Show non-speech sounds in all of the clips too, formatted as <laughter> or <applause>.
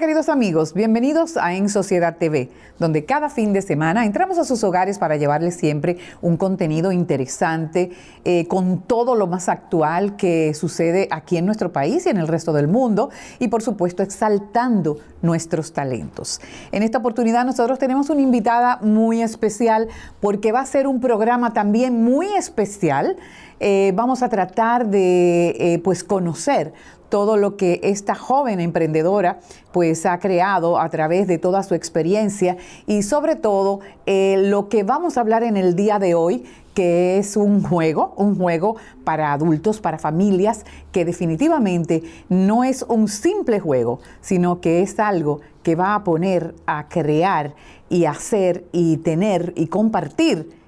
Queridos amigos, bienvenidos a En Sociedad TV, donde cada fin de semana entramos a sus hogares para llevarles siempre un contenido interesante eh, con todo lo más actual que sucede aquí en nuestro país y en el resto del mundo y por supuesto exaltando nuestros talentos. En esta oportunidad nosotros tenemos una invitada muy especial porque va a ser un programa también muy especial. Eh, vamos a tratar de eh, pues conocer todo lo que esta joven emprendedora pues ha creado a través de toda su experiencia y sobre todo eh, lo que vamos a hablar en el día de hoy que es un juego, un juego para adultos, para familias, que definitivamente no es un simple juego, sino que es algo que va a poner a crear y hacer y tener y compartir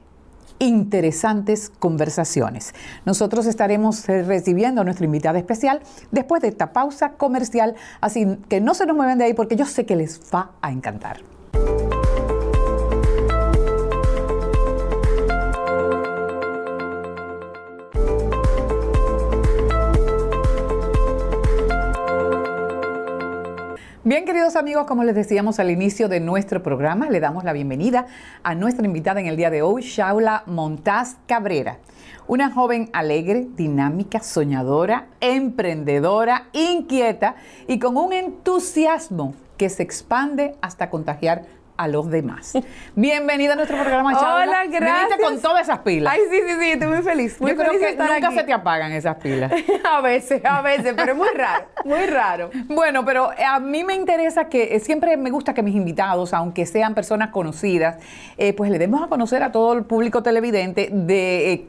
interesantes conversaciones. Nosotros estaremos eh, recibiendo a nuestra invitada especial después de esta pausa comercial, así que no se nos muevan de ahí porque yo sé que les va a encantar. Bien, queridos amigos, como les decíamos al inicio de nuestro programa, le damos la bienvenida a nuestra invitada en el día de hoy, Shaula Montaz Cabrera. Una joven alegre, dinámica, soñadora, emprendedora, inquieta y con un entusiasmo que se expande hasta contagiar a los demás. <laughs> Bienvenida a nuestro programa, Shaula. Hola, gracias. Viniste con todas esas pilas. Ay, sí, sí, sí, estoy muy feliz. Muy Yo creo de que estar nunca aquí. se te apagan esas pilas. <laughs> a veces, a veces, pero es muy raro, muy raro. <laughs> Bueno, pero a mí me interesa que eh, siempre me gusta que mis invitados, aunque sean personas conocidas, eh, pues le demos a conocer a todo el público televidente de eh,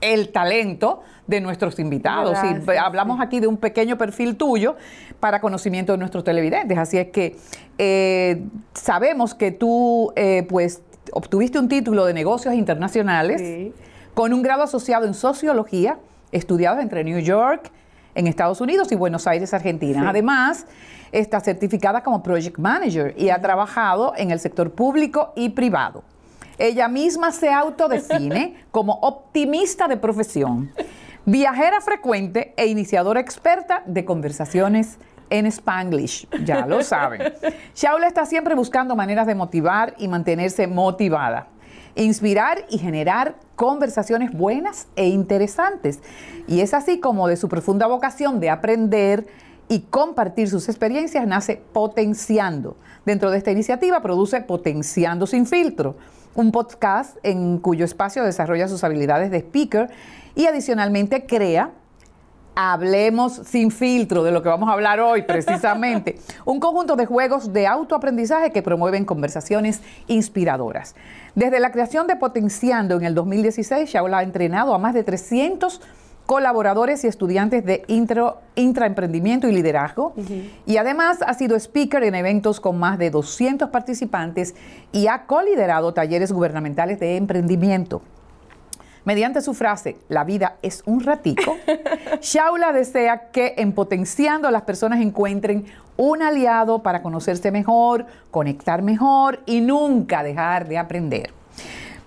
el talento de nuestros invitados. Y hablamos aquí de un pequeño perfil tuyo para conocimiento de nuestros televidentes. Así es que eh, sabemos que tú, eh, pues, obtuviste un título de negocios internacionales Sí. con un grado asociado en sociología, estudiado entre New York, en Estados Unidos y Buenos Aires, Argentina. Sí. Además, está certificada como Project Manager y ha trabajado en el sector público y privado. Ella misma se autodefine <laughs> como optimista de profesión, viajera frecuente e iniciadora experta de conversaciones en Spanglish, ya lo <laughs> saben. Shaula está siempre buscando maneras de motivar y mantenerse motivada inspirar y generar conversaciones buenas e interesantes. Y es así como de su profunda vocación de aprender y compartir sus experiencias nace Potenciando. Dentro de esta iniciativa produce Potenciando sin filtro, un podcast en cuyo espacio desarrolla sus habilidades de speaker y adicionalmente crea Hablemos sin filtro de lo que vamos a hablar hoy precisamente. <laughs> Un conjunto de juegos de autoaprendizaje que promueven conversaciones inspiradoras. Desde la creación de Potenciando en el 2016, Shaula ha entrenado a más de 300 colaboradores y estudiantes de intro, intraemprendimiento y liderazgo. Y además ha sido speaker en eventos con más de 200 participantes y ha coliderado talleres gubernamentales de emprendimiento. Mediante su frase, la vida es un ratico, <laughs> Shaula desea que en Potenciando las personas encuentren un aliado para conocerse mejor, conectar mejor y nunca dejar de aprender.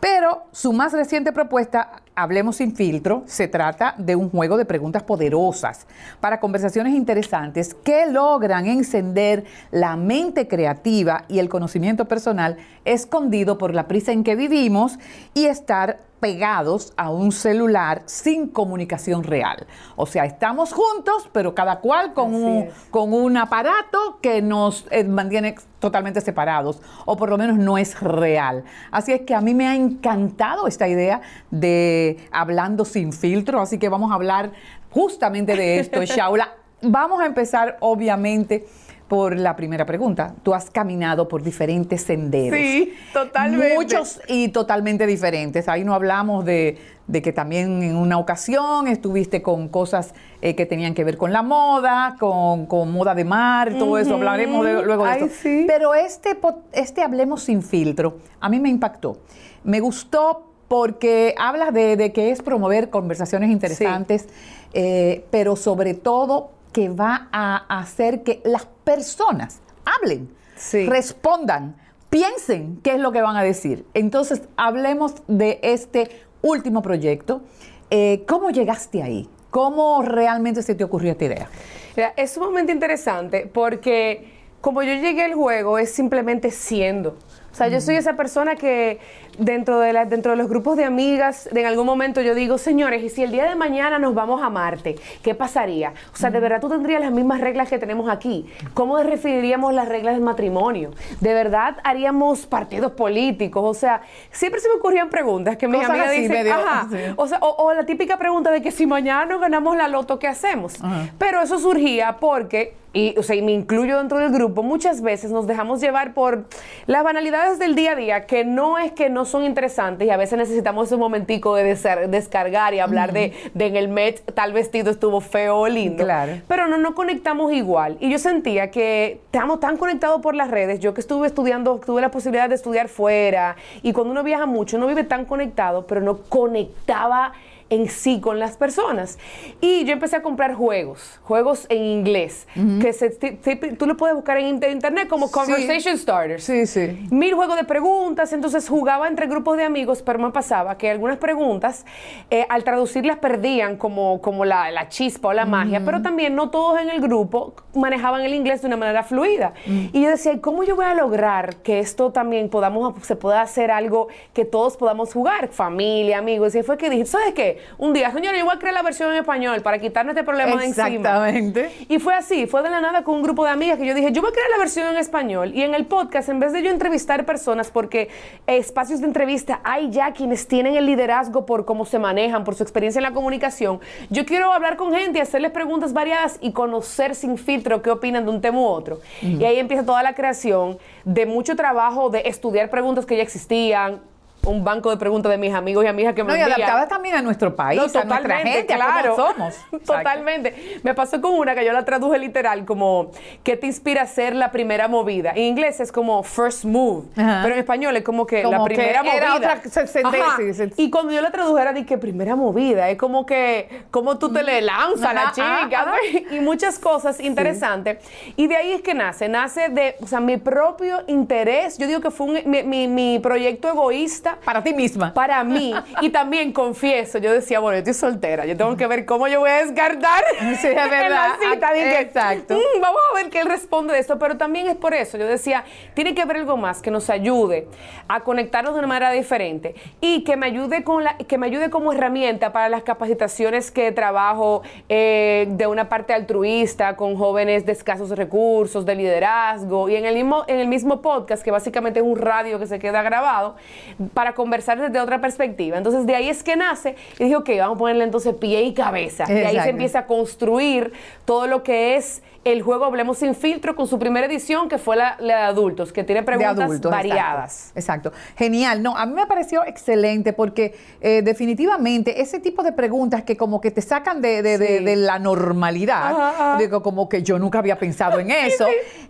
Pero su más reciente propuesta, Hablemos sin filtro, se trata de un juego de preguntas poderosas para conversaciones interesantes que logran encender la mente creativa y el conocimiento personal escondido por la prisa en que vivimos y estar pegados a un celular sin comunicación real. O sea, estamos juntos, pero cada cual con, Así un, es. con un aparato que nos eh, mantiene totalmente separados, o por lo menos no es real. Así es que a mí me ha encantado esta idea de hablando sin filtro, así que vamos a hablar justamente de esto, <laughs> Shaula. Vamos a empezar, obviamente, por la primera pregunta. Tú has caminado por diferentes senderos. Sí, totalmente. Muchos y totalmente diferentes. Ahí no hablamos de, de que también en una ocasión estuviste con cosas eh, que tenían que ver con la moda, con, con moda de mar, todo eso. Hablaremos de- luego de Ay, esto. sí. Pero este, este Hablemos sin filtro a mí me impactó. Me gustó porque hablas de, de que es promover conversaciones interesantes, eh, pero sobre todo que va a hacer que las personas hablen, Sí. respondan, piensen qué es lo que van a decir. Entonces, hablemos de este último proyecto. Eh, ¿Cómo llegaste ahí? ¿Cómo realmente se te ocurrió esta idea? Mira, es sumamente interesante porque como yo llegué al juego es simplemente siendo. O sea, yo soy esa persona que dentro de, la, dentro de los grupos de amigas, en algún momento yo digo, señores, y si el día de mañana nos vamos a Marte, ¿qué pasaría? O sea, de verdad tú tendrías las mismas reglas que tenemos aquí. ¿Cómo definiríamos las reglas del matrimonio? ¿De verdad haríamos partidos políticos? O sea, siempre se me ocurrían preguntas que mis amigas así, dicen, medio- ajá, sí. o, sea, o, o la típica pregunta de que si mañana nos ganamos la loto, ¿qué hacemos? Ajá. Pero eso surgía porque, y, o sea, y me incluyo dentro del grupo, muchas veces nos dejamos llevar por las banalidades del día a día, que no es que no son interesantes y a veces necesitamos ese momentico de descargar y hablar de, de en el Met tal vestido estuvo feo o lindo. Claro. Pero no nos conectamos igual. Y yo sentía que estamos tan conectados por las redes. Yo que estuve estudiando, tuve la posibilidad de estudiar fuera. Y cuando uno viaja mucho, uno vive tan conectado, pero no conectaba en sí con las personas. Y yo empecé a comprar juegos, juegos en inglés, que se- ti- ti- tú lo puedes buscar en inter- internet como Conversation Starters Sí, sí. mil juegos de preguntas, entonces jugaba entre grupos de amigos, pero me pasaba que algunas preguntas, eh, al traducirlas perdían como, como la, la chispa o la magia, pero también no todos en el grupo manejaban el inglés de una manera fluida. Y yo decía, ¿y cómo yo voy a lograr que esto también podamos, se pueda hacer algo que todos podamos jugar? Familia, amigos. Y fue que dije, ¿sabes qué? Un día, señora, yo voy a crear la versión en español para quitarnos este problema de encima. Exactamente. Y fue así, fue de la nada con un grupo de amigas que yo dije, yo voy a crear la versión en español y en el podcast, en vez de yo entrevistar personas, porque espacios de entrevista hay ya quienes tienen el liderazgo por cómo se manejan, por su experiencia en la comunicación, yo quiero hablar con gente y hacerles preguntas variadas y conocer sin filtro qué opinan de un tema u otro. Y ahí empieza toda la creación de mucho trabajo de estudiar preguntas que ya existían, un banco de preguntas de mis amigos y amigas que me No, y adaptadas también a nuestro país, No, a nuestra gente, a cómo somos. Exacto. <laughs> Totalmente. Me pasó con una que yo la traduje literal como ¿qué te inspira a hacer la primera movida? En inglés es como first move, Ajá. pero en español es como que Como la que primera era movida. otra- Y cuando yo la tradujera dije primera movida, es como que como tú te le lanzas a la chica ajá. <laughs> y muchas cosas interesantes. Y de ahí es que nace, nace de, o sea, mi propio interés. Yo digo que fue un- mi, mi- mi proyecto egoísta Para ti misma. para mí. Y también confieso, yo decía, bueno, yo estoy soltera, yo tengo que ver cómo yo voy a descartar Sí, es <laughs> en la verdad. cita. Dije, Exacto. "Mm, vamos a ver qué él responde de esto, pero también es por eso. Yo decía, tiene que haber algo más que nos ayude a conectarnos de una manera diferente y que me ayude con la, que me ayude como herramienta para las capacitaciones que trabajo eh, de una parte altruista con jóvenes de escasos recursos, de liderazgo y en el mismo en el mismo podcast que básicamente es un radio que se queda grabado para conversar desde otra perspectiva. Entonces de ahí es que nace y dije, ok, vamos a ponerle entonces pie y cabeza. De ahí se empieza a construir todo lo que es el juego Hablemos sin filtro con su primera edición que fue la, la de adultos, que tiene preguntas adultos, variadas. Exacto, exacto. Genial. No, a mí me pareció excelente porque eh, definitivamente ese tipo de preguntas que como que te sacan de, de- de- Sí. de la normalidad, Ajá, ajá. digo, como que yo nunca había pensado en <laughs> eso,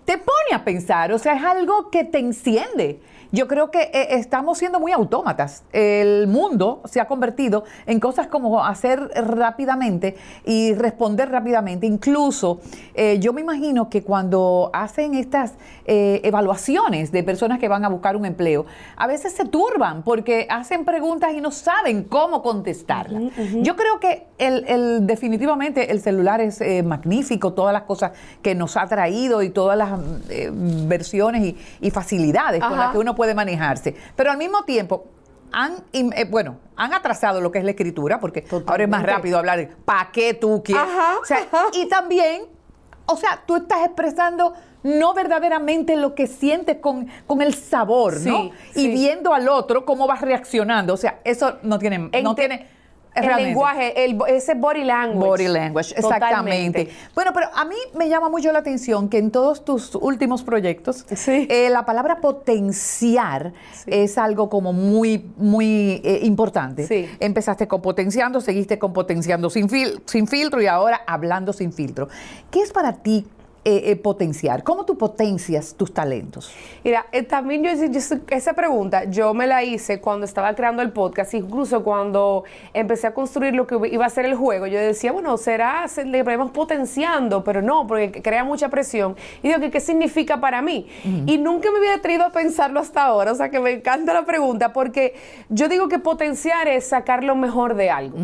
te pone a pensar, o sea, es algo que te enciende. Yo creo que eh, estamos siendo muy autómatas. El mundo se ha convertido en cosas como hacer rápidamente y responder rápidamente. Incluso eh, yo me imagino que cuando hacen estas eh, evaluaciones de personas que van a buscar un empleo, a veces se turban porque hacen preguntas y no saben cómo contestarlas. Yo creo que el, el- definitivamente el celular es eh, magnífico, todas las cosas que nos ha traído y todas las versiones y, y facilidades con las que uno puede manejarse. Pero al mismo tiempo, han, eh, bueno, han atrasado lo que es la escritura, porque ahora es más rápido hablar de ¿para qué tú quieres? Ajá, O sea, ajá. y también, o sea, tú estás expresando no verdaderamente lo que sientes con, con el sabor, ¿no? Sí, Y viendo al otro cómo vas reaccionando. O sea, eso no tiene, En no tiene el realmente. lenguaje, el, ese body language. Body language, exactamente. Totalmente. Bueno, pero a mí me llama mucho la atención que en todos tus últimos proyectos, Sí. eh, la palabra potenciar Sí. es algo como muy, muy eh, importante. Sí. Empezaste con potenciando, seguiste con potenciando sin, fil- sin filtro y ahora hablando sin filtro. ¿Qué es para ti eh, eh, potenciar? ¿Cómo tú potencias tus talentos? Mira, eh, también yo, yo- esa pregunta yo me la hice cuando estaba creando el podcast, incluso cuando empecé a construir lo que iba a ser el juego. Yo decía, bueno, será, se- le ponemos potenciando, pero no, porque crea mucha presión. Y digo, ¿qué, qué significa para mí? Y nunca me había atrevido a pensarlo hasta ahora, o sea que me encanta la pregunta, porque yo digo que potenciar es sacar lo mejor de algo.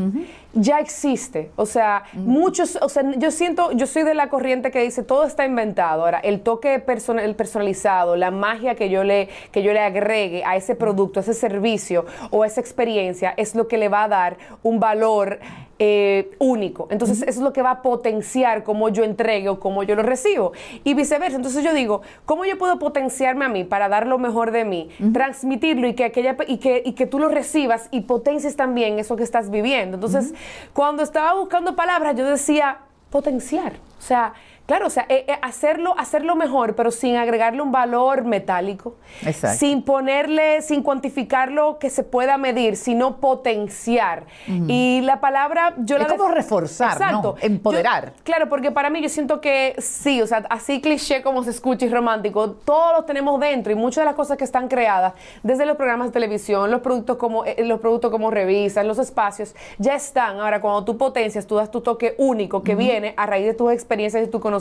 Ya existe. O sea, muchos, o sea, yo siento, yo soy de la corriente que dice todo está inventado. Ahora, el toque personal, el personalizado, la magia que yo le, que yo le agregue a ese producto, a ese servicio o a esa experiencia es lo que le va a dar un valor eh, único. Entonces, eso es lo que va a potenciar cómo yo entregue o cómo yo lo recibo. Y viceversa. Entonces, yo digo, ¿cómo yo puedo potenciarme a mí para dar lo mejor de mí, transmitirlo y que, aquella, y, que, y que tú lo recibas y potencies también eso que estás viviendo? Entonces, cuando estaba buscando palabras, yo decía potenciar. O sea, Claro, o sea, eh, eh, hacerlo, hacerlo mejor, pero sin agregarle un valor metálico, sin ponerle, sin cuantificarlo que se pueda medir, sino potenciar. Y la palabra, yo la es como reforzar, ¿no? Empoderar. claro, porque para mí yo siento que sí, o sea, así cliché como se escucha y romántico, todos los tenemos dentro y muchas de las cosas que están creadas, desde los programas de televisión, los productos como eh, los productos como revisas, los espacios, ya están. Ahora, cuando tú potencias, tú das tu toque único que viene a raíz de tus experiencias y tu conocimiento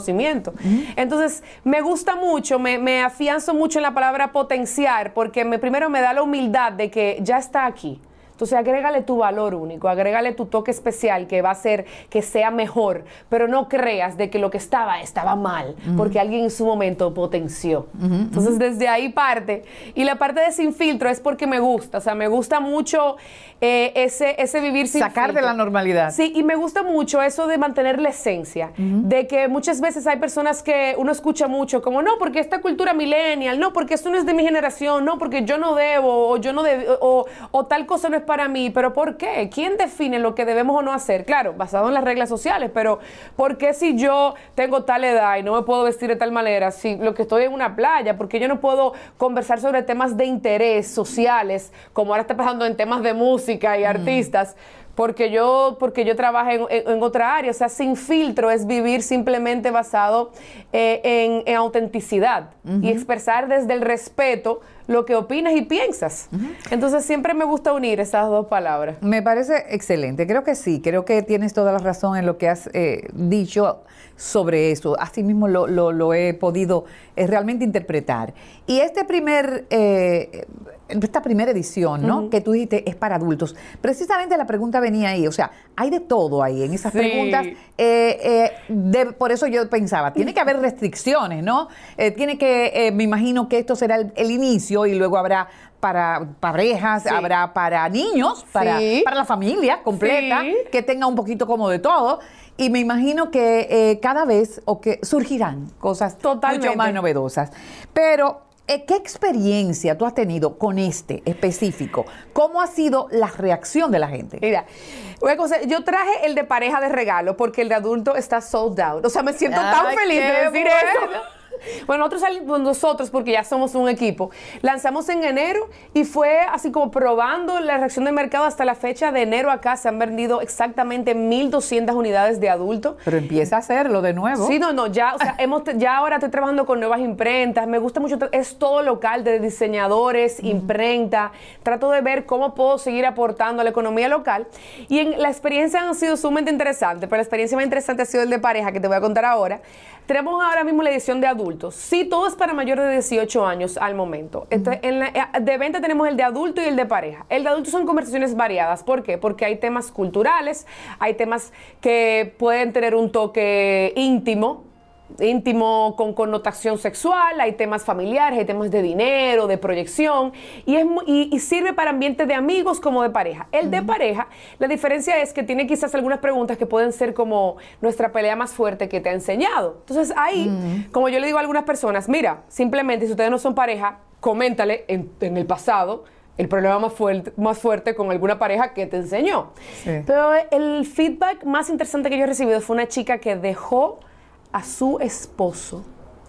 entonces, me gusta mucho, me, me, afianzo mucho en la palabra potenciar, porque me, primero me da la humildad de que ya está aquí. Entonces agrégale tu valor único, agrégale tu toque especial que va a hacer que sea mejor, pero no creas de que lo que estaba estaba mal, porque alguien en su momento potenció. Entonces desde ahí parte. Y la parte de sin filtro es porque me gusta, o sea, me gusta mucho eh, ese, ese vivir sin Sacar de la normalidad. Sí, y me gusta mucho eso de mantener la esencia, de que muchas veces hay personas que uno escucha mucho como, no, porque esta cultura millennial, no, porque esto no es de mi generación, no, porque yo no debo, o yo no debo, o, o tal cosa no es para mí, pero ¿por qué? ¿Quién define lo que debemos o no hacer? Claro, basado en las reglas sociales, pero ¿por qué si yo tengo tal edad y no me puedo vestir de tal manera, si lo que estoy en una playa, porque yo no puedo conversar sobre temas de interés sociales, como ahora está pasando en temas de música y artistas? porque yo, porque yo trabajo en, otra área. O sea, sin filtro es vivir simplemente basado eh, en, autenticidad y expresar desde el respeto lo que opinas y piensas. Entonces siempre me gusta unir esas dos palabras. Me parece excelente, creo que sí, creo que tienes toda la razón en lo que has eh, dicho sobre eso. Así mismo lo, lo, he podido eh, realmente interpretar. Y este primer, eh, esta primera edición, ¿no? Que tú dijiste es para adultos. Precisamente la pregunta venía ahí, o sea, hay de todo ahí en esas preguntas. Eh, por eso yo pensaba, tiene que haber restricciones, ¿no? tiene que, me imagino que esto será el, inicio y luego habrá para parejas, habrá para niños, para, para la familia completa, que tenga un poquito como de todo. Y me imagino que eh, cada vez o que surgirán cosas mucho más novedosas. Pero, eh, ¿qué experiencia tú has tenido con este específico? ¿Cómo ha sido la reacción de la gente? Mira, yo traje el de pareja de regalo porque el de adulto está sold out. O sea, me siento tan feliz de decir eso. Bueno, nosotros salimos nosotros, porque ya somos un equipo, lanzamos en enero y fue así como probando la reacción del mercado hasta la fecha de enero acá se han vendido exactamente 1.200 unidades de adulto. Pero empieza a hacerlo de nuevo. Sí, no, no, ya, o sea, <laughs> hemos, ya ahora estoy trabajando con nuevas imprentas, me gusta mucho, es todo local, de diseñadores, imprenta, trato de ver cómo puedo seguir aportando a la economía local y en, la experiencia ha sido sumamente interesante, pero la experiencia más interesante ha sido el de pareja, que te voy a contar ahora. Tenemos ahora mismo la edición de adultos. Sí, todo es para mayores de 18 años al momento. en eh, de venta tenemos el de adulto y el de pareja. El de adulto son conversaciones variadas. ¿Por qué? Porque hay temas culturales, hay temas que pueden tener un toque íntimo, íntimo con connotación sexual, hay temas familiares, hay temas de dinero, de proyección, y, es, y, sirve para ambientes de amigos como de pareja. El de pareja, la diferencia es que tiene quizás algunas preguntas que pueden ser como nuestra pelea más fuerte que te ha enseñado. Entonces ahí, como yo le digo a algunas personas, mira, simplemente si ustedes no son pareja, coméntale en, el pasado el problema más fuerte, más fuerte con alguna pareja que te enseñó. Pero el feedback más interesante que yo he recibido fue una chica que dejó a su esposo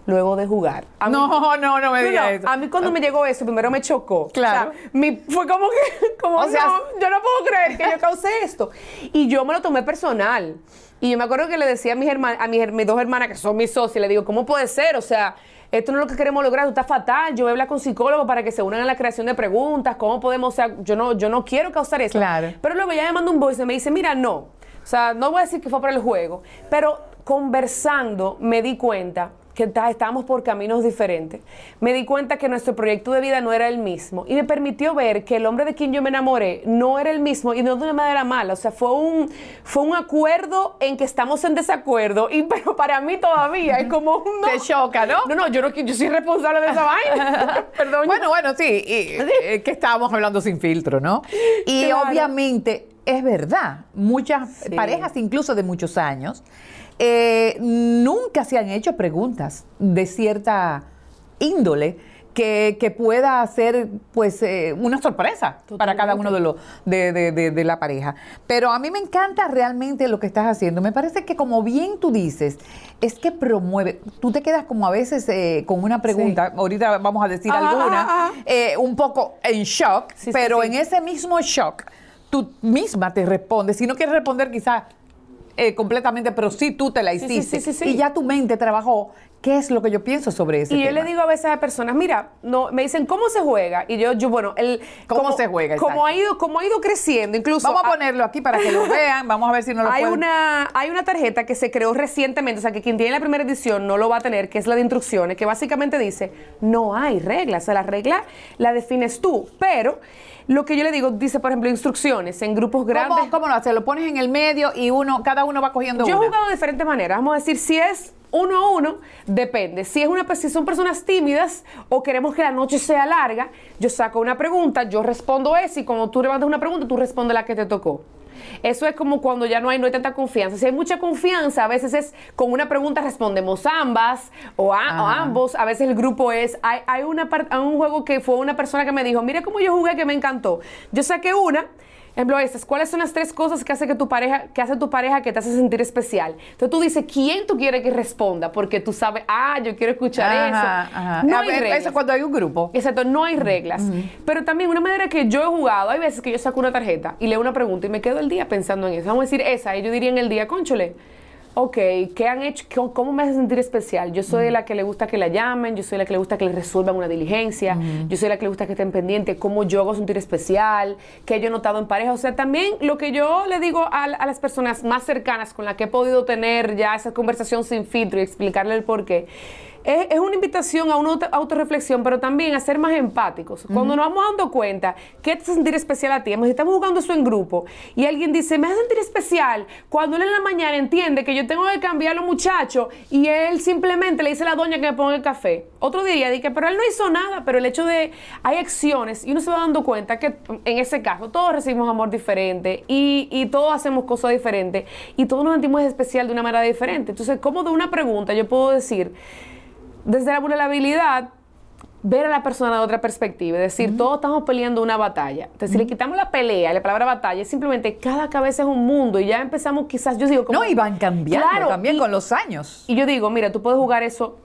luego de jugar. no, no, no me digas eso. A mí cuando me llegó eso, primero me chocó. Claro. fue como que, <laughs> como, o sea, yo no puedo creer que yo causé esto. Y yo me lo tomé personal. Y yo me acuerdo que le decía a mis, hermanas, a mis, dos hermanas, que son mis socios, le digo, ¿cómo puede ser? O sea, esto no es lo que queremos lograr, esto está fatal. Yo voy a hablar con psicólogos para que se unan a la creación de preguntas, ¿cómo podemos? O sea, yo no, yo no quiero causar eso. Claro. Pero luego ya me manda un voice y me dice, mira, no. O sea, no voy a decir que fue por el juego, pero conversando me di cuenta que estábamos por caminos diferentes, me di cuenta que nuestro proyecto de vida no era el mismo y me permitió ver que el hombre de quien yo me enamoré no era el mismo y no de una manera mala, o sea, fue un, fue un acuerdo en que estamos en desacuerdo y <laughs> pero para mí todavía es como un... Te choca, ¿no? No, no, yo no, yo soy responsable de esa vaina. <laughs> Perdón. Bueno, bueno, sí, y, eh, que estábamos hablando sin filtro, ¿no? <laughs> Y Claro. obviamente es verdad, muchas Sí. parejas, incluso de muchos años, eh, nunca se han hecho preguntas de cierta índole que, que pueda ser pues eh, una sorpresa para cada uno de los de, de- de- de la pareja. Pero a mí me encanta realmente lo que estás haciendo. Me parece que como bien tú dices, es que promueve. Tú te quedas como a veces eh, con una pregunta, ahorita vamos a decir alguna, eh, un poco en shock, sí, pero sí. en ese mismo shock tú misma te respondes. Si no quieres responder quizás eh, completamente, pero sí tú te la hiciste. sí, sí, sí. Y ya tu mente trabajó. ¿Qué es lo que yo pienso sobre ese Y yo le digo a veces a personas, mira, no, me dicen, ¿cómo se juega? Y yo, yo bueno, el, ¿Cómo como- se juega? Como Exacto. ha, ido, como ha ido creciendo, incluso... Vamos a ponerlo aquí para que lo <laughs> vean. Vamos a ver si no lo hay pueden. una, hay una tarjeta que se creó recientemente, o sea, que quien tiene la primera edición no lo va a tener, que es la de instrucciones, que básicamente dice, no hay reglas, o sea, la regla la defines tú, pero lo que yo le digo, dice, por ejemplo, instrucciones en grupos grandes. ¿Cómo, cómo lo haces? Lo pones en el medio y uno, cada uno va cogiendo Yo he jugado de diferentes maneras. Vamos a decir, si es uno a uno, depende. Si, es una, si son personas tímidas o queremos que la noche sea larga, yo saco una pregunta, yo respondo esa y cuando tú levantas una pregunta, tú respondes la que te tocó. Eso es como cuando ya no hay, no hay tanta confianza. Si hay mucha confianza, a veces es con una pregunta respondemos ambas o, a- o ambos. A veces el grupo es. Hay, hay una hay un juego que fue una persona que me dijo: Mira cómo yo jugué que me encantó. Yo saqué una. Ejemplo, estas, ¿cuáles son las tres cosas que hace que tu pareja, que hace tu pareja que te hace sentir especial? Entonces tú dices, ¿quién tú quieres que responda? Porque tú sabes, ah, yo quiero escuchar Ajá, eso. ajá. No A hay ver, reglas. Eso cuando hay un grupo. Exacto, no hay reglas. Pero también una manera que yo he jugado, hay veces que yo saco una tarjeta y leo una pregunta y me quedo el día pensando en eso. Vamos a decir esa, y yo diría en el día, conchole, ok, ¿qué han hecho? ¿Cómo- ¿Cómo me hace sentir especial? Yo soy la que le gusta que la llamen, yo soy la que le gusta que le resuelvan una diligencia, yo soy la que le gusta que estén pendientes, cómo yo hago sentir especial, qué yo he notado en pareja. O sea, también lo que yo le digo a, a las personas más cercanas con las que he podido tener ya esa conversación sin filtro y explicarle el por qué. Es, es una invitación a una auto- autorreflexión, pero también a ser más empáticos. Cuando nos vamos dando cuenta qué te hace sentir especial a ti, si estamos jugando eso en grupo y alguien dice, me hace sentir especial, cuando él en la mañana entiende que yo tengo que cambiar a los muchachos y él simplemente le dice a la doña que me ponga el café. Otro día dije, pero él no hizo nada, pero el hecho de, hay acciones y uno se va dando cuenta que en ese caso todos recibimos amor diferente y, y todos hacemos cosas diferentes y todos nos sentimos especial de una manera diferente. Entonces, como de una pregunta yo puedo decir, desde la vulnerabilidad, ver a la persona de otra perspectiva, es decir, todos estamos peleando una batalla. Entonces, si le quitamos la pelea, la palabra batalla, es simplemente cada cabeza es un mundo y ya empezamos quizás, yo digo, como, No, y van cambiando Claro, también y- con los años. y yo digo, mira, tú puedes jugar eso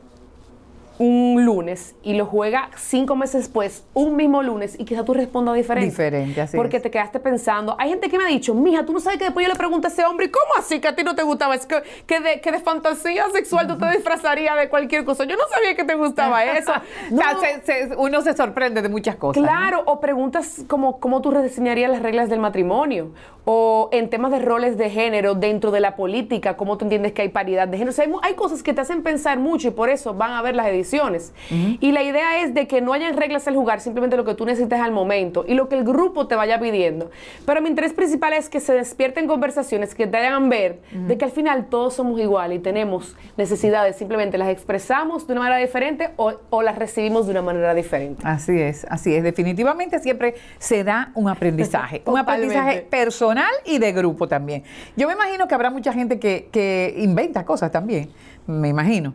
un lunes y lo juega cinco meses después, un mismo lunes, y quizás tú respondas diferente. Diferente, así Porque es. te quedaste pensando. Hay gente que me ha dicho, mija, tú no sabes que después yo le pregunto a ese hombre, ¿y cómo así que a ti no te gustaba? Es que, que, de, que de fantasía sexual tú te disfrazarías de cualquier cosa. Yo no sabía que te gustaba <laughs> eso. O sea, No. se- se- uno se sorprende de muchas cosas. ¿no? Claro, o preguntas como cómo tú rediseñarías las reglas del matrimonio, o en temas de roles de género dentro de la política, cómo tú entiendes que hay paridad de género. O sea, hay, hay cosas que te hacen pensar mucho y por eso van a ver las ediciones. Y la idea es de que no hayan reglas al jugar, simplemente lo que tú necesitas al momento y lo que el grupo te vaya pidiendo. Pero mi interés principal es que se despierten conversaciones que te hagan ver de que al final todos somos iguales y tenemos necesidades, simplemente las expresamos de una manera diferente o, o las recibimos de una manera diferente. Así es, así es. Definitivamente siempre se da un aprendizaje. un aprendizaje personal y de grupo también. Yo me imagino que habrá mucha gente que, que inventa cosas también. Me imagino.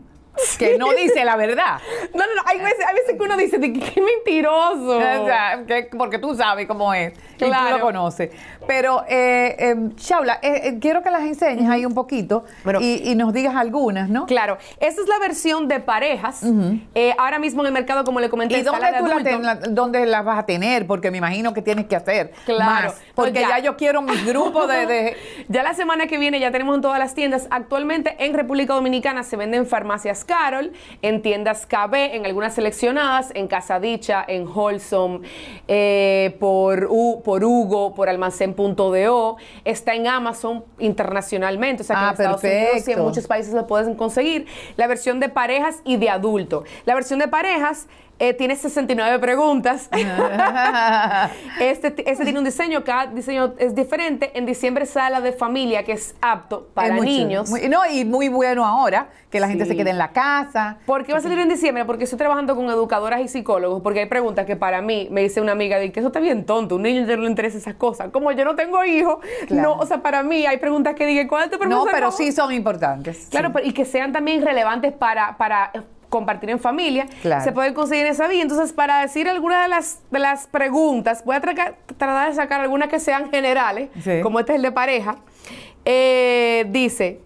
Que no dice la verdad. No, no, no. Hay veces, hay veces que uno dice, qué mentiroso. O sea, que- porque tú sabes cómo es. Y tú Claro. lo conoces. Pero, eh, eh, Shaula, eh, eh, quiero que las enseñes ahí un poquito Bueno. y, y nos digas algunas, ¿no? Claro, esa es la versión de parejas. Eh, ahora mismo en el mercado, como le comenté, ¿Y dónde, la de tú la adulto. ten- la- dónde las vas a tener? Porque me imagino que tienes que hacer Claro. más. Porque Pues ya. ya. yo quiero mi grupo de... de- <laughs> Ya la semana que viene ya tenemos en todas las tiendas. Actualmente en República Dominicana se venden en farmacias Carol, en tiendas KB, en algunas seleccionadas, en Casa Dicha, en eh, por, U- por Hugo, por almacén.do. Está en Amazon internacionalmente, o sea que Ah, en Estados Unidos y en muchos países lo pueden conseguir. La versión de parejas y de adulto. La versión de parejas eh, tiene 69 preguntas. <laughs> <laughs> este, este tiene un diseño, cada diseño es diferente. En diciembre sale la de familia, que es apto para Es niños. muy- no, y muy bueno ahora, que la gente se quede en la casa. ¿Por qué va a salir en diciembre? Porque estoy trabajando con educadoras y psicólogos, porque hay preguntas que para mí, me dice una amiga, de que eso está bien tonto, un niño ya no le interesa esas cosas. Como yo no tengo hijos, Claro. no, o sea, para mí hay preguntas que digan, ¿cuál es tu No, pero sí son importantes. Claro, sí. pero- y que sean también relevantes para, para compartir en familia. Claro. Se pueden conseguir en esa vía. Entonces, para decir algunas de las, de las preguntas, voy a tratar de sacar algunas que sean generales, Sí. como este es el de pareja. Eh, dice,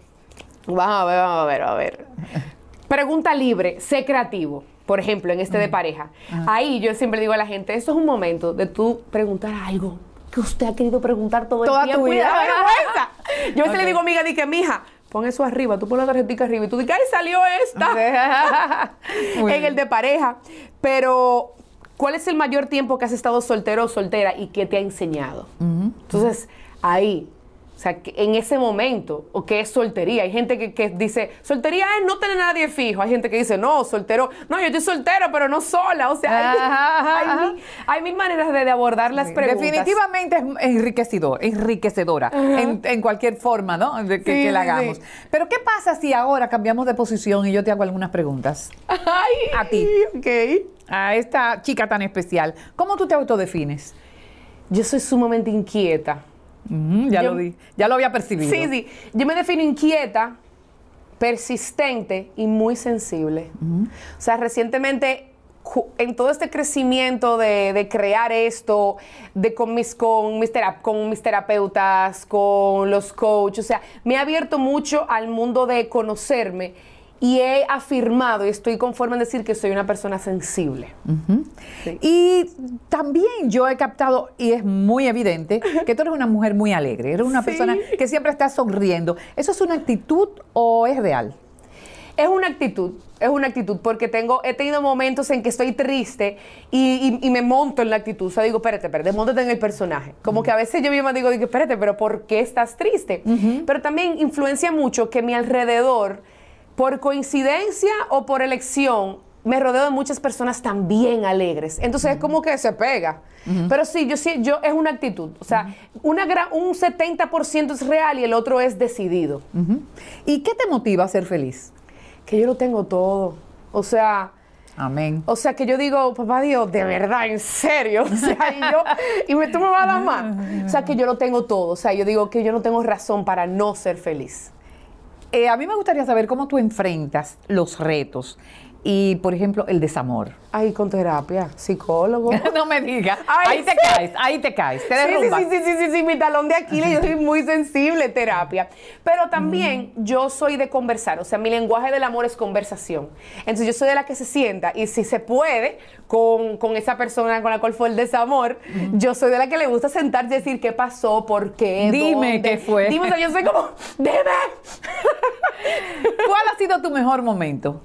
vamos a ver, vamos a ver, vamos a ver. <laughs> Pregunta libre, sé creativo. Por ejemplo, en este de pareja. Ahí yo siempre digo a la gente, esto es un momento de tú preguntar algo que usted ha querido preguntar todo Toda el tiempo. tu y da vida. <laughs> vergüenza. Yo a veces Ok. le digo, amiga, di que mija, pon eso arriba, tú pon la tarjetita arriba y tú dices, ay, salió esta. <laughs> En el de pareja. Pero, ¿cuál es el mayor tiempo que has estado soltero o soltera y qué te ha enseñado? Entonces, ahí. O sea, que en ese momento, o que es soltería. Hay gente que, que dice, soltería es no tener a nadie fijo. Hay gente que dice, no, soltero, no, yo estoy soltero, pero no sola. O sea, hay, Ajá, hay ajá. mil, hay mil maneras de, de abordar las preguntas. Definitivamente es enriquecedor, enriquecedora en, en cualquier forma, ¿no? De que, Sí, que la hagamos. sí. Pero ¿qué pasa si ahora cambiamos de posición y yo te hago algunas preguntas? Ay, A ti. Ok. A esta chica tan especial, ¿cómo tú te autodefines? Yo soy sumamente inquieta. Ya Yo- lo vi, ya lo había percibido. Sí, sí. Yo me defino inquieta, persistente y muy sensible. O sea, recientemente, en todo este crecimiento de, de crear esto, de con mis, con, mis con mis terapeutas, con los coaches, o sea, me he abierto mucho al mundo de conocerme y he afirmado y estoy conforme en decir que soy una persona sensible. Sí. Y también yo he captado, y es muy evidente, que tú eres una mujer muy alegre, eres una Sí. persona que siempre está sonriendo. ¿Eso es una actitud o es real? Es una actitud, es una actitud, porque tengo, he tenido momentos en que estoy triste y, y- y me monto en la actitud. O sea, digo, espérate, espérate, montate en el personaje. Como que a veces yo misma digo, digo, espérate, pero ¿por qué estás triste? Pero también influencia mucho que mi alrededor, por coincidencia o por elección, me rodeo de muchas personas también alegres. Entonces es como que se pega. Pero sí, yo sí, yo es una actitud. O sea, una gran, un 70% es real y el otro es decidido. ¿Y qué te motiva a ser feliz? Que yo lo tengo todo. O sea, Amén. o sea que yo digo, papá Dios, de verdad, en serio. <laughs> O sea, y yo, y me, tú me vas a dar más. <laughs> O sea, que yo lo tengo todo. O sea, yo digo que yo no tengo razón para no ser feliz. Eh, a mí me gustaría saber cómo tú enfrentas los retos y, por ejemplo, el desamor. Ay, con terapia, psicólogo. <laughs> no me digas. Ahí te caes, ahí te caes, te Sí, sí, derrumbas. sí, sí, sí, sí, sí, mi talón de Aquiles, yo soy muy sensible, terapia. Pero también yo soy de conversar, o sea, mi lenguaje del amor es conversación. Entonces yo soy de la que se sienta y si se puede con, con esa persona con la cual fue el desamor, yo soy de la que le gusta sentarse y decir qué pasó, por qué, Dime dónde. qué fue. Dime, o sea, yo soy como, <laughs> dime. <laughs> ¿Cuál ha sido tu mejor momento?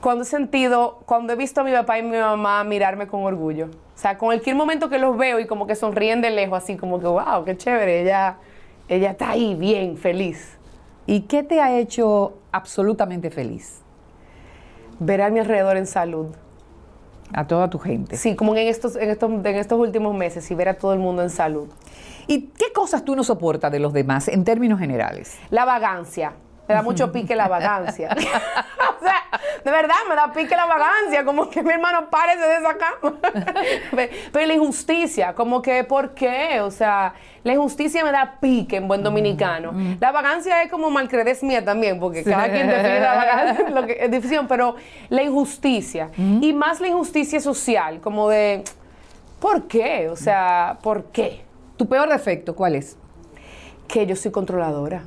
Cuando he sentido, cuando he visto a mi papá y mi mamá mirarme con orgullo. O sea, con cualquier momento que los veo y como que sonríen de lejos, así como que, wow, qué chévere, ella, ella está ahí bien, feliz. ¿Y qué te ha hecho absolutamente feliz? Ver a mi alrededor en salud. A toda tu gente. Sí, como en estos, en estos, en estos últimos meses y ver a todo el mundo en salud. ¿Y qué cosas tú no soportas de los demás en términos generales? La vagancia. Me da mucho pique la vagancia. <laughs> <laughs> o sea, <laughs> de verdad, me da pique la vagancia. Como que mi hermano párese de esa cama. <laughs> Pe- Pero la injusticia, como que, ¿por qué? O sea, la injusticia me da pique en buen dominicano. La vagancia es como malcredez mía también, porque cada quien define la vagancia <laughs> lo que es definición, pero la injusticia. Y más la injusticia social, como de, ¿por qué? O sea, ¿por qué? ¿Tu peor defecto cuál es? Que yo soy controladora.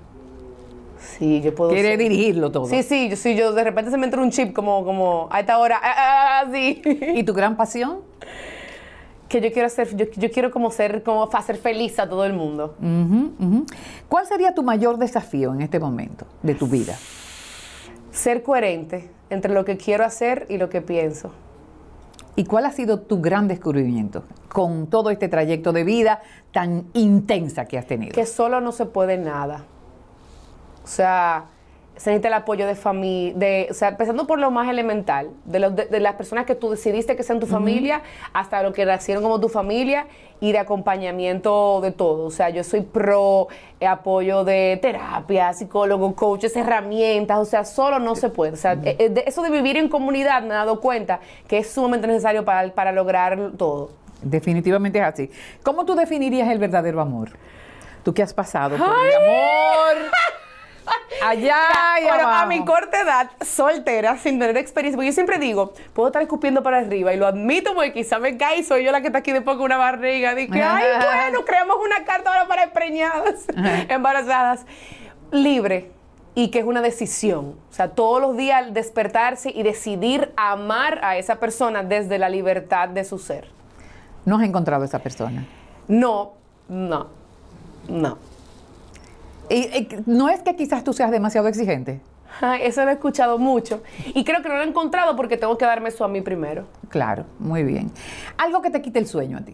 Sí, yo puedo Quiere ser. dirigirlo todo. Sí, sí, yo sí, yo de repente se me entra un chip como, como a esta hora, ah, ah, ah, sí. ¿Y tu gran pasión? que yo quiero hacer, yo, yo quiero como ser, como hacer feliz a todo el mundo. ¿Cuál sería tu mayor desafío en este momento de tu vida? ser coherente entre lo que quiero hacer y lo que pienso. ¿Y cuál ha sido tu gran descubrimiento con todo este trayecto de vida tan intensa que has tenido? Que solo no se puede nada. O sea, se necesita el apoyo de familia, o sea, empezando por lo más elemental, de, los- de- de las personas que tú decidiste que sean tu familia, hasta lo que nacieron como tu familia y de acompañamiento de todo. O sea, yo soy pro eh, apoyo de terapia, psicólogo, coaches, herramientas, o sea, solo no se puede. O sea, eh, eh, de- eso de vivir en comunidad me he dado cuenta que es sumamente necesario para, para lograr todo. Definitivamente es así. ¿Cómo tú definirías el verdadero amor? Tú que has pasado por el amor <laughs> <laughs> allá Bueno, a mi corta edad, soltera, sin tener experiencia, porque yo siempre digo, puedo estar escupiendo para arriba y lo admito porque quizá me cae y soy yo la que está aquí después con una barriga. Dije, ay, bueno, creamos una carta ahora para preñadas, <laughs> embarazadas. Libre y que es una decisión. O sea, todos los días al despertarse y decidir amar a esa persona desde la libertad de su ser. ¿No has encontrado esa persona? No, no, no. Y, y no es que quizás tú seas demasiado exigente. Ay, eso lo he escuchado mucho. Y creo que no lo he encontrado porque tengo que darme eso a mí primero. Claro, muy bien. Algo que te quite el sueño a ti.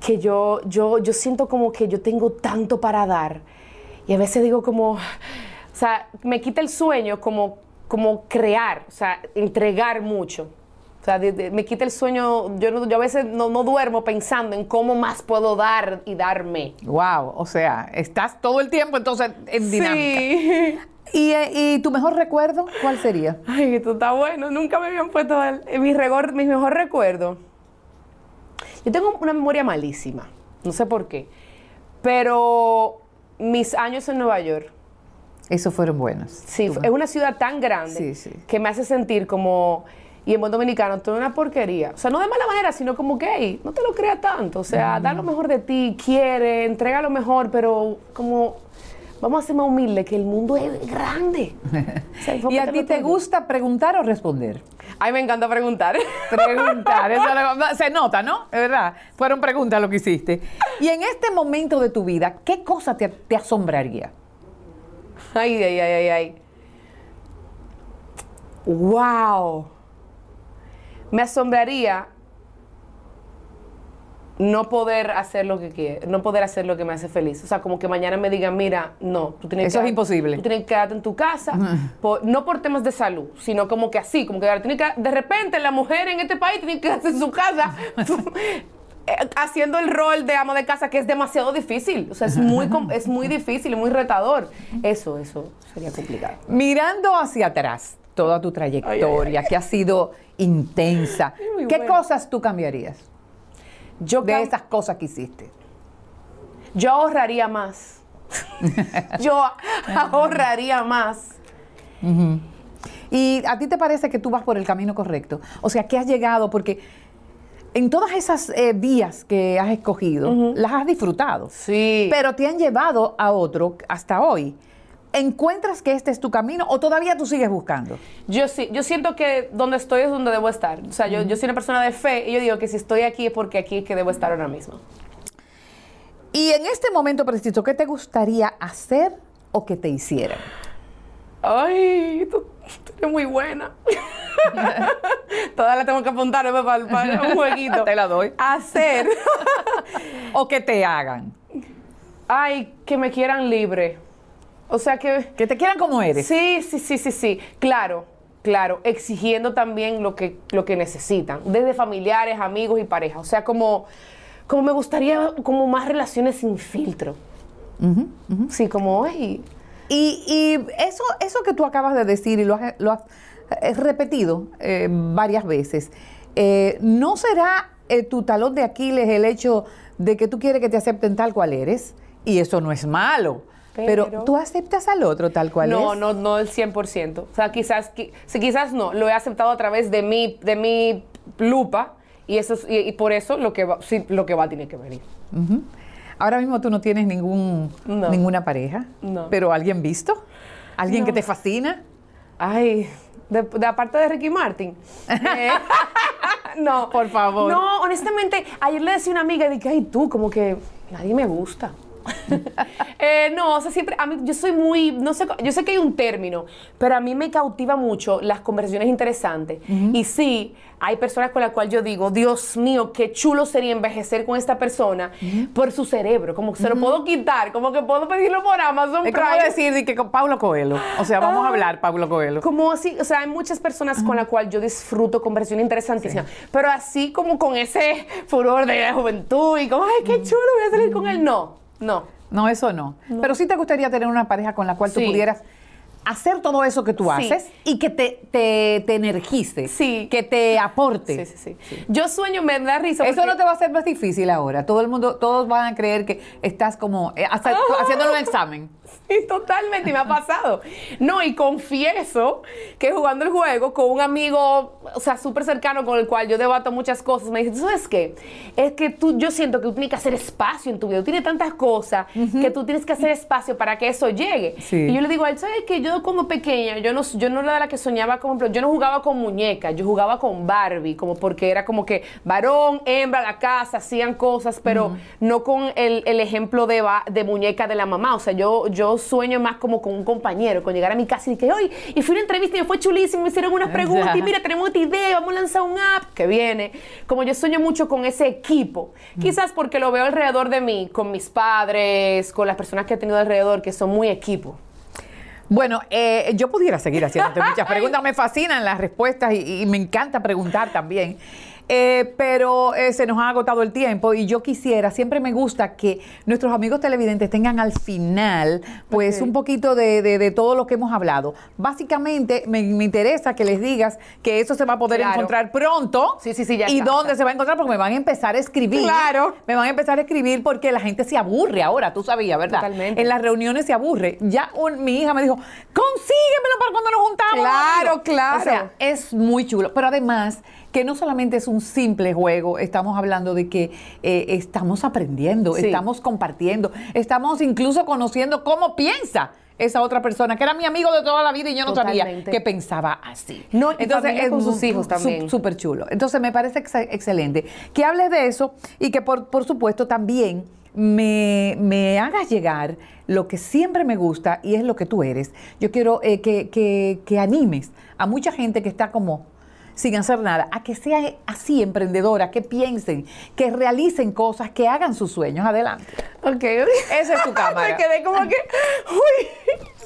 que yo, yo, yo siento como que yo tengo tanto para dar. Y a veces digo como, o sea, me quita el sueño como, como crear, o sea, entregar mucho. O sea, de- de- me quita el sueño, yo, no- yo a veces no, no duermo pensando en cómo más puedo dar y darme. Wow, o sea, estás todo el tiempo entonces en dinámica. Sí. ¿Y, eh, y tu mejor recuerdo cuál sería? Ay, esto está bueno. Nunca me habían puesto el- en mi, regor- mi mejor recuerdo. Yo tengo una memoria malísima. No sé por qué. Pero mis años en Nueva York. Esos fueron buenos. Sí, es una ciudad tan grande Sí, sí. que me hace sentir como. Y en buen dominicano, todo es una porquería. O sea, no de mala manera, sino como que, hey, no te lo creas tanto. O sea, da lo mejor de ti, quiere, entrega lo mejor, pero como. Vamos a ser más humildes, que el mundo es grande. <laughs> O sea, ¿Y a ti te gusta preguntar o responder? Ay, me encanta preguntar. <laughs> Preguntar, eso lo- se nota, ¿no? Es verdad. Fueron preguntas lo que hiciste. Y en este momento de tu vida, ¿qué cosa te, te asombraría? Ay, ay, ay, ay, ay. Wow. Me asombraría no poder hacer lo que quiero, no poder hacer lo que me hace feliz. O sea, como que mañana me digan, mira, no, tú tienes Eso que es imposible. Tú tienes que quedarte en tu casa, <laughs> por- no por temas de salud, sino como que así, como que que, de repente la mujer en este país tiene que quedarse en su casa <laughs> <laughs> haciendo el rol de ama de casa que es demasiado difícil. O sea, es muy, es muy difícil y muy retador. Eso, eso sería complicado. Mirando hacia atrás toda tu trayectoria, que ha sido intensa, Muy ¿qué buena. cosas tú cambiarías Yo, de cam- esas cosas que hiciste? yo ahorraría más. <laughs> yo ahorraría más. ¿Y a ti te parece que tú vas por el camino correcto? O sea, que has llegado, porque en todas esas eh, vías que has escogido, las has disfrutado, Sí. pero te han llevado a otro hasta hoy. ¿Encuentras que este es tu camino o todavía tú sigues buscando? Yo sí, yo siento que donde estoy es donde debo estar. O sea, yo, yo soy una persona de fe y yo digo que si estoy aquí es porque aquí es que debo estar ahora mismo. Y en este momento preciso, ¿qué te gustaría hacer o que te hicieran? Ay, tú, tú eres muy buena. <laughs> Todas las tengo que apuntar para, para un <laughs> jueguito. Te la doy. Hacer. <laughs> O que te hagan. Ay, que me quieran libre. O sea que. Que te quieran como eres. Sí, sí, sí, sí, sí. Claro, claro. Exigiendo también lo que, lo que necesitan. Desde familiares, amigos y pareja. O sea, como, como me gustaría como más relaciones sin filtro. Sí, como, ay. Y, y eso, eso que tú acabas de decir y lo has, lo has, repetido eh, varias veces, eh, ¿no será eh, tu talón de Aquiles el hecho de que tú quieres que te acepten tal cual eres? Y eso no es malo. Pero, Pero- tú aceptas al otro tal cual No, es. no, no el 100%. O sea, quizás, qui- sí, quizás no. Lo he aceptado a través de mi, de mi lupa y, eso, es- y, y por eso lo que, va, sí, lo que va tiene que venir. Ahora mismo tú no tienes ningún, No. ninguna pareja, No. pero ¿alguien visto? ¿Alguien que No. te fascina? Ay, de, de aparte de Ricky Martin. <laughs> Eh, <laughs> no. Por favor. No, honestamente, ayer le decía a una amiga dije, ay, tú, como que nadie me gusta. <laughs> Eh, no, o sea, siempre, a mí, yo soy muy, no sé, yo sé que hay un término, pero a mí me cautiva mucho las conversaciones interesantes. Y sí, hay personas con las cuales yo digo, Dios mío, qué chulo sería envejecer con esta persona por su cerebro, como que se lo puedo quitar, como que puedo pedirlo por Amazon Es como Prime. decir de que con Paulo Coelho. O sea, vamos a Ah. hablar, Paulo Coelho. Como así, o sea, hay muchas personas con las cuales yo disfruto conversaciones interesantísimas, pero así como con ese furor de juventud y como, ay, qué chulo, voy a salir con él. No, no. No, eso no. Pero sí te gustaría tener una pareja con la cual tú pudieras hacer todo eso que tú Sí. haces y que te, te, te energice, Sí. que te aporte. Sí, sí, sí. Yo sueño, me da risa. Eso no te va a ser más difícil ahora. Todo el mundo, todos van a creer que estás como eh, hasta- haciéndolo un examen. <laughs> Totalmente, y me ha pasado. No, y confieso que jugando el juego con un amigo, o sea, súper cercano con el cual yo debato muchas cosas, me dice, ¿tú sabes qué? Es que tú, yo siento que tú tienes que hacer espacio en tu vida. Tú tienes tantas cosas que tú tienes que hacer espacio para que eso llegue. Sí. Y yo le digo a él, ¿sabes qué? Yo como pequeña, yo no, yo no era la que soñaba como, yo no jugaba con muñecas, yo jugaba con Barbie, como porque era como que varón, hembra, la casa, hacían cosas, pero no con el, el ejemplo de, de muñeca de la mamá. O sea, yo, yo sueño más como con un compañero, con llegar a mi casa y que hoy, y fui a una entrevista y me fue chulísimo, me hicieron unas <laughs> preguntas, y mira, tenemos esta idea, vamos a lanzar un app que viene. Como yo sueño mucho con ese equipo, quizás porque lo veo alrededor de mí, con mis padres, con las personas que he tenido alrededor, que son muy equipo. Bueno, eh, yo pudiera seguir haciéndote <laughs> muchas preguntas. Me fascinan las respuestas y, y me encanta preguntar también. Eh, pero eh, se nos ha agotado el tiempo y yo quisiera, siempre me gusta que nuestros amigos televidentes tengan al final, pues, un poquito de, de- de todo lo que hemos hablado. Básicamente, me, me interesa que les digas que eso se va a poder Claro. encontrar pronto. Sí, sí, sí, ya ¿Y está. dónde se va a encontrar? Porque me van a empezar a escribir. Claro. Me van a empezar a escribir porque la gente se aburre ahora, tú sabías, ¿verdad? Totalmente. En las reuniones se aburre. Ya un- mi hija me dijo, consíguemelo para cuando nos juntamos. Claro, amigo". claro. O sea, es muy chulo. Pero además, que no solamente es un simple juego, estamos hablando de que eh, estamos aprendiendo, Sí. estamos compartiendo, estamos incluso conociendo cómo piensa esa otra persona, que era mi amigo de toda la vida y yo no sabía que pensaba así. No, y familia con sus hijos también. Súper chulo. Entonces me parece ex- excelente que hables de eso y que por, por supuesto también me, me hagas llegar lo que siempre me gusta y es lo que tú eres. Yo quiero eh, que, que- que animes a mucha gente que está como sin hacer nada, a que sea así emprendedora, que piensen, que realicen cosas, que hagan sus sueños. Adelante. Ok. Esa es tu <laughs> cámara. Me quedé como que. Uy,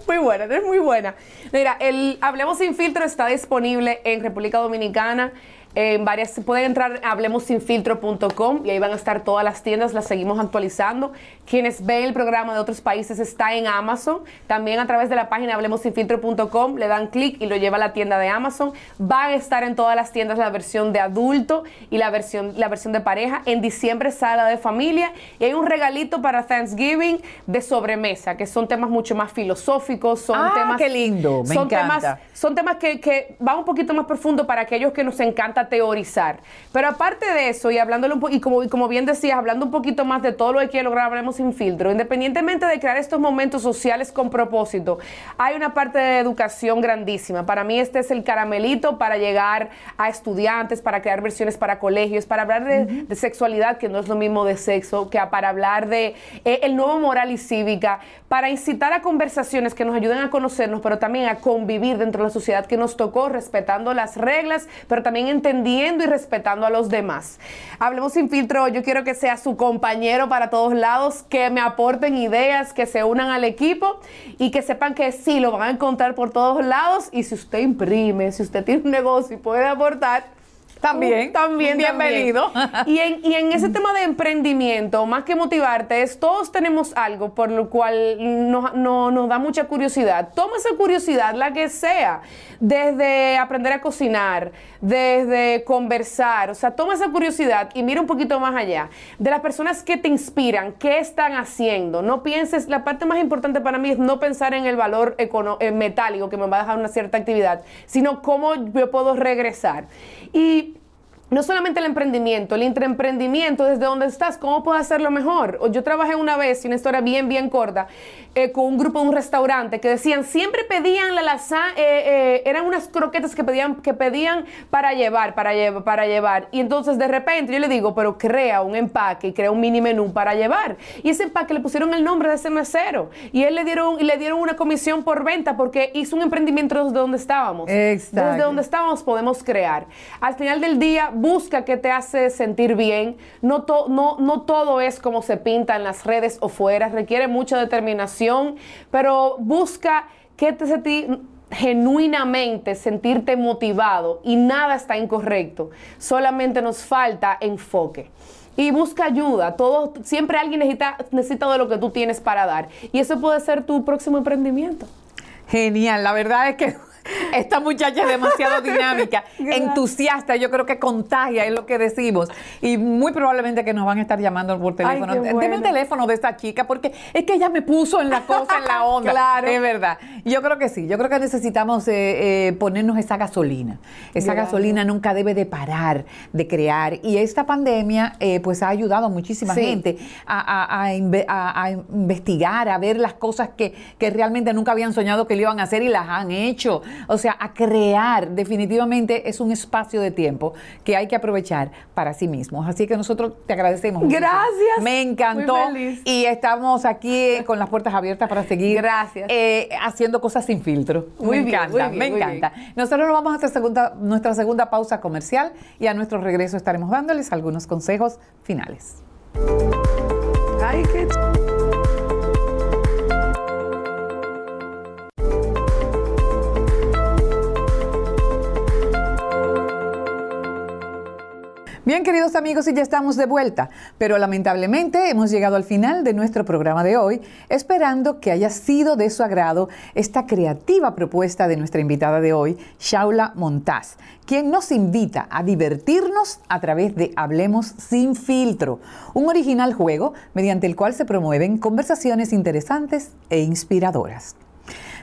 muy buena, es muy buena. Mira, el Hablemos Sin Filtro está disponible en República Dominicana. En varias, pueden entrar a hablemosinfiltro.com y ahí van a estar todas las tiendas, las seguimos actualizando. Quienes ven el programa de otros países está en Amazon. También a través de la página hablemosinfiltro.com le dan clic y lo lleva a la tienda de Amazon. Va a estar en todas las tiendas la versión de adulto y la versión, la versión de pareja. En diciembre sale la de familia y hay un regalito para Thanksgiving de sobremesa, que son temas mucho más filosóficos, son Ah, temas... qué lindo, me son encanta. Temas, son temas que, que van un poquito más profundo para aquellos que nos encanta teorizar. Pero aparte de eso, y hablándolo un po- y como, y como bien decías, hablando un poquito más de todo lo que quiere lograr Hablemos sin filtro, independientemente de crear estos momentos sociales con propósito, hay una parte de educación grandísima. Para mí este es el caramelito para llegar a estudiantes, para crear versiones para colegios, para hablar de, de sexualidad, que no es lo mismo de sexo, que para hablar de eh, el nuevo moral y cívica, para incitar a conversaciones que nos ayuden a conocernos, pero también a convivir dentro de la sociedad que nos tocó, respetando las reglas, pero también entendiendo y respetando a los demás. Hablemos sin filtro, yo quiero que sea su compañero para todos lados, que me aporten ideas, que se unan al equipo y que sepan que sí, lo van a encontrar por todos lados. Y si usted imprime, si usted tiene un negocio y puede aportar, También. Uh, también, Bienvenido. también. <laughs> Y en, y en ese tema de emprendimiento, más que motivarte, es todos tenemos algo por lo cual nos, no- nos da mucha curiosidad. Toma esa curiosidad, la que sea, desde aprender a cocinar, desde conversar, o sea, toma esa curiosidad y mira un poquito más allá. De las personas que te inspiran, ¿qué están haciendo? No pienses, la parte más importante para mí es no pensar en el valor econo- eh, metálico que me va a dejar una cierta actividad, sino cómo yo puedo regresar. Y no solamente el emprendimiento, el intraemprendimiento, desde donde estás, cómo puedo hacerlo mejor. Yo trabajé una vez, una historia bien, bien corta, eh, con un grupo de un restaurante que decían, siempre pedían la lasaña, eh, eh, eran unas croquetas que pedían, que pedían para llevar, para, llevar, para llevar. Y entonces de repente yo le digo, pero crea un empaque y crea un mini menú para llevar. Y ese empaque le pusieron el nombre de ese mesero. Y él le dieron, le dieron una comisión por venta porque hizo un emprendimiento desde donde estábamos. Exacto. Desde donde estábamos podemos crear. Al final del día, busca qué te hace sentir bien. No, no, no todo es como se pinta en las redes o fuera, requiere mucha determinación, pero busca qué te hace genuinamente sentirte motivado y nada está incorrecto. Solamente nos falta enfoque. Y busca ayuda. Todo, siempre alguien necesita, necesita de lo que tú tienes para dar. Y eso puede ser tu próximo emprendimiento. Genial. La verdad es que esta muchacha es demasiado <laughs> dinámica, entusiasta, yo creo que contagia, es lo que decimos. Y muy probablemente que nos van a estar llamando por teléfono. Deme el teléfono de esta chica, porque es que ella me puso en la cosa, en la <laughs> onda. claro. Es verdad. Yo creo que sí, yo creo que necesitamos eh, eh, ponernos esa gasolina. Esa gasolina nunca debe de parar de crear. Y esta pandemia, eh, pues ha ayudado a muchísima gente a, investigar, a ver las cosas que, que realmente nunca habían soñado que le iban a hacer y las han hecho o sea, a crear. Definitivamente es un espacio de tiempo que hay que aprovechar para sí mismos. Así que nosotros te agradecemos. Gracias. Me encantó. Y estamos aquí con las puertas abiertas para seguir Gracias. Eh, haciendo cosas sin filtro. Muy me encanta, me encanta. Nosotros nos vamos a nuestra segunda, nuestra segunda pausa comercial y a nuestro regreso estaremos dándoles algunos consejos finales. Ay, qué Bien, queridos amigos, y ya estamos de vuelta, pero lamentablemente hemos llegado al final de nuestro programa de hoy, esperando que haya sido de su agrado esta creativa propuesta de nuestra invitada de hoy, Shaula Montaz, quien nos invita a divertirnos a través de Hablemos sin filtro, un original juego mediante el cual se promueven conversaciones interesantes e inspiradoras.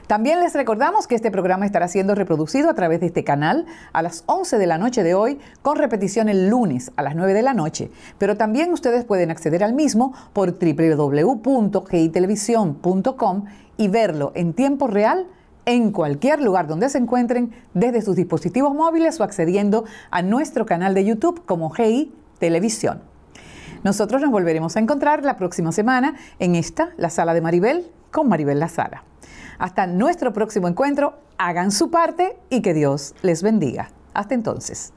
También les recordamos que este programa estará siendo reproducido a través de este canal a las 11 de la noche de hoy, con repetición el lunes a las 9 de la noche. Pero también ustedes pueden acceder al mismo por www.gitelevisión.com y verlo en tiempo real en cualquier lugar donde se encuentren desde sus dispositivos móviles o accediendo a nuestro canal de YouTube como GI Televisión. Nosotros nos volveremos a encontrar la próxima semana en esta, la sala de Maribel, con Maribel La Sala. Hasta nuestro próximo encuentro, hagan su parte y que Dios les bendiga. Hasta entonces.